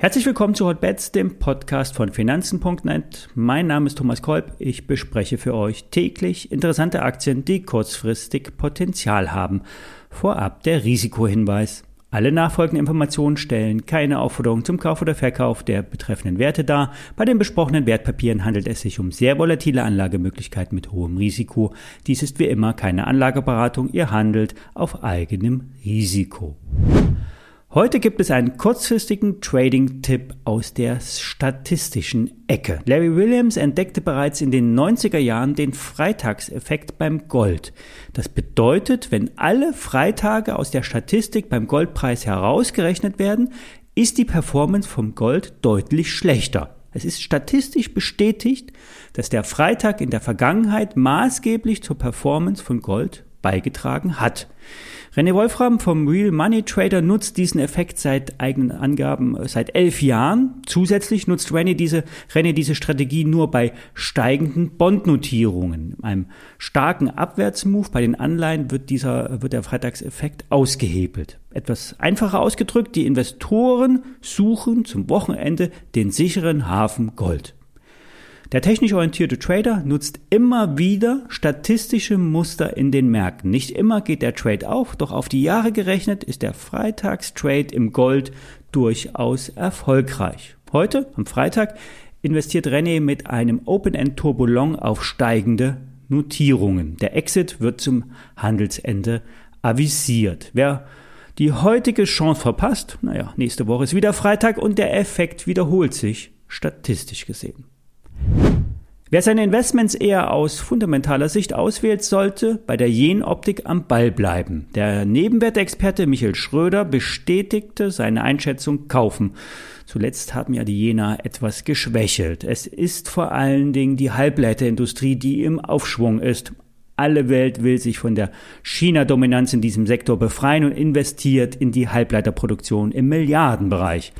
Herzlich willkommen zu Hotbets, dem Podcast von Finanzen.net. Mein Name ist Thomas Kolb. Ich bespreche für euch täglich interessante Aktien, die kurzfristig Potenzial haben. Vorab der Risikohinweis. Alle nachfolgenden Informationen stellen keine Aufforderung zum Kauf oder Verkauf der betreffenden Werte dar. Bei den besprochenen Wertpapieren handelt es sich um sehr volatile Anlagemöglichkeiten mit hohem Risiko. Dies ist wie immer keine Anlageberatung. Ihr handelt auf eigenem Risiko. Heute gibt es einen kurzfristigen Trading-Tipp aus der statistischen Ecke. Larry Williams entdeckte bereits in den 90er Jahren den Freitagseffekt beim Gold. Das bedeutet, wenn alle Freitage aus der Statistik beim Goldpreis herausgerechnet werden, ist die Performance vom Gold deutlich schlechter. Es ist statistisch bestätigt, dass der Freitag in der Vergangenheit maßgeblich zur Performance von Gold beigetragen hat. René Wolfram vom Real Money Trader nutzt diesen Effekt seit eigenen Angaben äh, seit elf Jahren. Zusätzlich nutzt René diese, René diese Strategie nur bei steigenden Bondnotierungen. Einem starken Abwärtsmove bei den Anleihen wird dieser, wird der Freitagseffekt ausgehebelt. Etwas einfacher ausgedrückt, die Investoren suchen zum Wochenende den sicheren Hafen Gold. Der technisch orientierte Trader nutzt immer wieder statistische Muster in den Märkten. Nicht immer geht der Trade auf, doch auf die Jahre gerechnet ist der Freitagstrade im Gold durchaus erfolgreich. Heute, am Freitag, investiert René mit einem Open-End Turbo Long auf steigende Notierungen. Der Exit wird zum Handelsende avisiert. Wer die heutige Chance verpasst, naja, nächste Woche ist wieder Freitag und der Effekt wiederholt sich, statistisch gesehen. Wer seine Investments eher aus fundamentaler Sicht auswählt, sollte bei der Jen-Optik am Ball bleiben. Der Nebenwertexperte Michael Schröder bestätigte seine Einschätzung kaufen. Zuletzt haben ja die Jena etwas geschwächelt. Es ist vor allen Dingen die Halbleiterindustrie, die im Aufschwung ist. Alle Welt will sich von der China-Dominanz in diesem Sektor befreien und investiert in die Halbleiterproduktion im Milliardenbereich.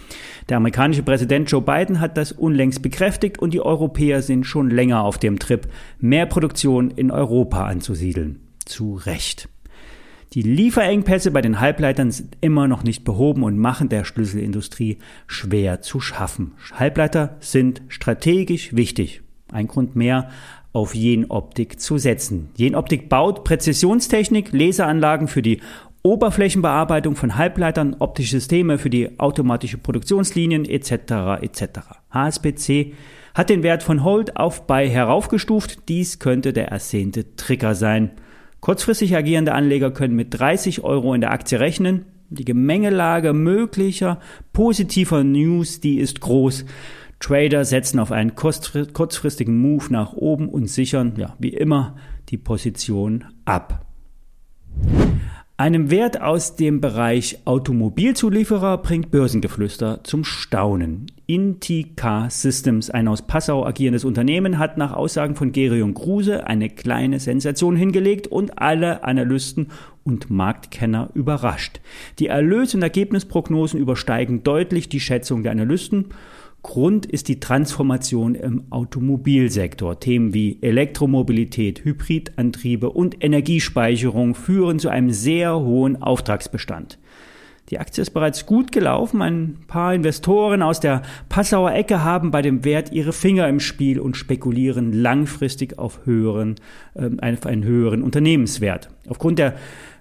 Der amerikanische Präsident Joe Biden hat das unlängst bekräftigt und die Europäer sind schon länger auf dem Trip, mehr Produktion in Europa anzusiedeln. Zu Recht. Die Lieferengpässe bei den Halbleitern sind immer noch nicht behoben und machen der Schlüsselindustrie schwer zu schaffen. Halbleiter sind strategisch wichtig. Ein Grund mehr, auf Jenoptik zu setzen. Jenoptik baut Präzisionstechnik, Laseranlagen für die Oberflächenbearbeitung von Halbleitern, optische Systeme für die automatische Produktionslinien etc. etc. HSBC hat den Wert von Hold auf Buy heraufgestuft. Dies könnte der ersehnte Trigger sein. Kurzfristig agierende Anleger können mit 30 Euro in der Aktie rechnen. Die Gemengelage möglicher positiver News, die ist groß. Trader setzen auf einen kurzfristigen Move nach oben und sichern, ja, wie immer, die Position ab. Einem Wert aus dem Bereich Automobilzulieferer bringt Börsengeflüster zum Staunen. Intika Systems, ein aus Passau agierendes Unternehmen, hat nach Aussagen von Gerion Kruse eine kleine Sensation hingelegt und alle Analysten und Marktkenner überrascht. Die Erlös- und Ergebnisprognosen übersteigen deutlich die Schätzung der Analysten Grund ist die Transformation im Automobilsektor. Themen wie Elektromobilität, Hybridantriebe und Energiespeicherung führen zu einem sehr hohen Auftragsbestand. Die Aktie ist bereits gut gelaufen. Ein paar Investoren aus der Passauer Ecke haben bei dem Wert ihre Finger im Spiel und spekulieren langfristig auf höheren, äh, einen höheren Unternehmenswert. Aufgrund der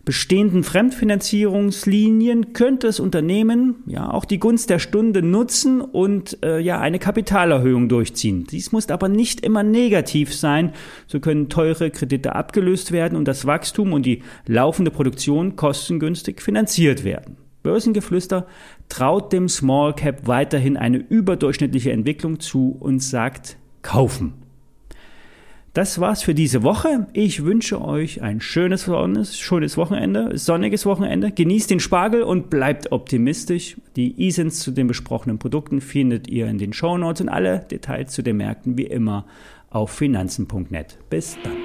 bestehenden Fremdfinanzierungslinien könnte das Unternehmen ja auch die Gunst der Stunde nutzen und äh, ja eine Kapitalerhöhung durchziehen. Dies muss aber nicht immer negativ sein. So können teure Kredite abgelöst werden und das Wachstum und die laufende Produktion kostengünstig finanziert werden. Börsengeflüster traut dem Small Cap weiterhin eine überdurchschnittliche Entwicklung zu und sagt kaufen. Das war's für diese Woche. Ich wünsche euch ein schönes, schönes Wochenende, sonniges Wochenende. Genießt den Spargel und bleibt optimistisch. Die E-Sins zu den besprochenen Produkten findet ihr in den Show Notes und alle Details zu den Märkten wie immer auf finanzen.net. Bis dann.